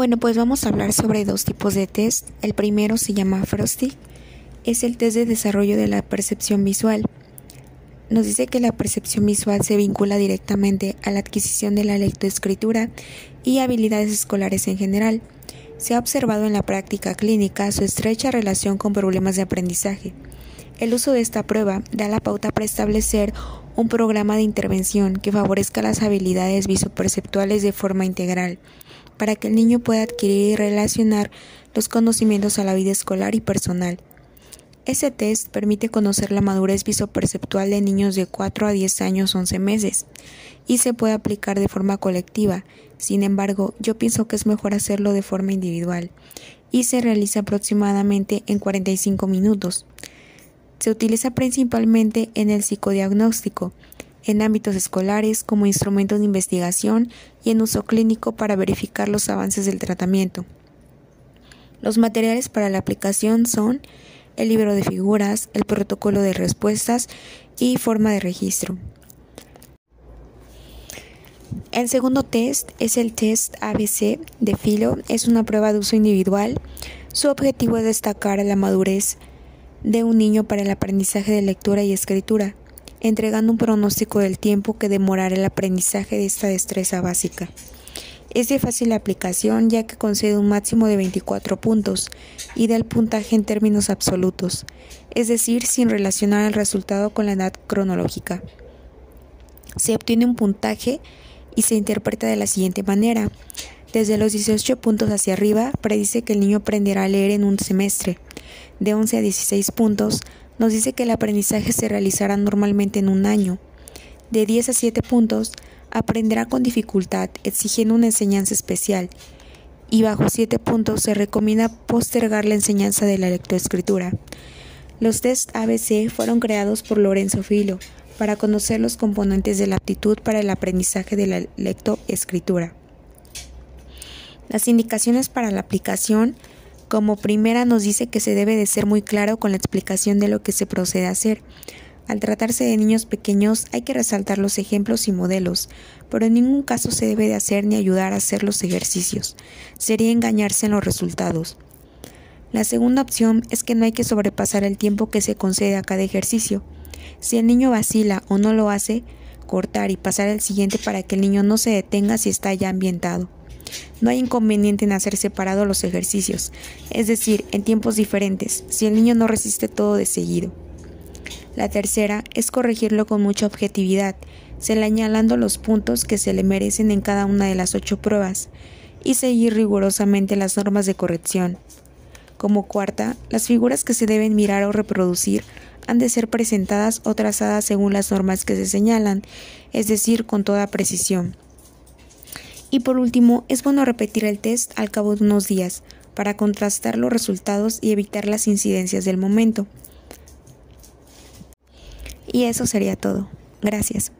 Bueno, pues vamos a hablar sobre dos tipos de test. El primero se llama Frosty. Es el test de desarrollo de la percepción visual. Nos dice que la percepción visual se vincula directamente a la adquisición de la lectoescritura y habilidades escolares en general. Se ha observado en la práctica clínica su estrecha relación con problemas de aprendizaje. El uso de esta prueba da la pauta para establecer un programa de intervención que favorezca las habilidades visoperceptuales de forma integral para que el niño pueda adquirir y relacionar los conocimientos a la vida escolar y personal. Ese test permite conocer la madurez visoperceptual de niños de 4 a 10 años 11 meses y se puede aplicar de forma colectiva. Sin embargo, yo pienso que es mejor hacerlo de forma individual y se realiza aproximadamente en 45 minutos. Se utiliza principalmente en el psicodiagnóstico, en ámbitos escolares como instrumento de investigación y en uso clínico para verificar los avances del tratamiento. Los materiales para la aplicación son el libro de figuras, el protocolo de respuestas y forma de registro. El segundo test es el test ABC de filo. Es una prueba de uso individual. Su objetivo es destacar la madurez de un niño para el aprendizaje de lectura y escritura entregando un pronóstico del tiempo que demorará el aprendizaje de esta destreza básica. Es de fácil aplicación ya que concede un máximo de 24 puntos y da el puntaje en términos absolutos, es decir, sin relacionar el resultado con la edad cronológica. Se obtiene un puntaje y se interpreta de la siguiente manera. Desde los 18 puntos hacia arriba, predice que el niño aprenderá a leer en un semestre. De 11 a 16 puntos, nos dice que el aprendizaje se realizará normalmente en un año. De 10 a 7 puntos, aprenderá con dificultad, exigiendo una enseñanza especial. Y bajo 7 puntos se recomienda postergar la enseñanza de la lectoescritura. Los test ABC fueron creados por Lorenzo Filo para conocer los componentes de la aptitud para el aprendizaje de la lectoescritura. Las indicaciones para la aplicación como primera nos dice que se debe de ser muy claro con la explicación de lo que se procede a hacer. Al tratarse de niños pequeños hay que resaltar los ejemplos y modelos, pero en ningún caso se debe de hacer ni ayudar a hacer los ejercicios. Sería engañarse en los resultados. La segunda opción es que no hay que sobrepasar el tiempo que se concede a cada ejercicio. Si el niño vacila o no lo hace, cortar y pasar al siguiente para que el niño no se detenga si está ya ambientado. No hay inconveniente en hacer separados los ejercicios, es decir, en tiempos diferentes, si el niño no resiste todo de seguido. La tercera es corregirlo con mucha objetividad, señalando los puntos que se le merecen en cada una de las ocho pruebas y seguir rigurosamente las normas de corrección. Como cuarta, las figuras que se deben mirar o reproducir han de ser presentadas o trazadas según las normas que se señalan, es decir, con toda precisión. Y por último, es bueno repetir el test al cabo de unos días para contrastar los resultados y evitar las incidencias del momento. Y eso sería todo. Gracias.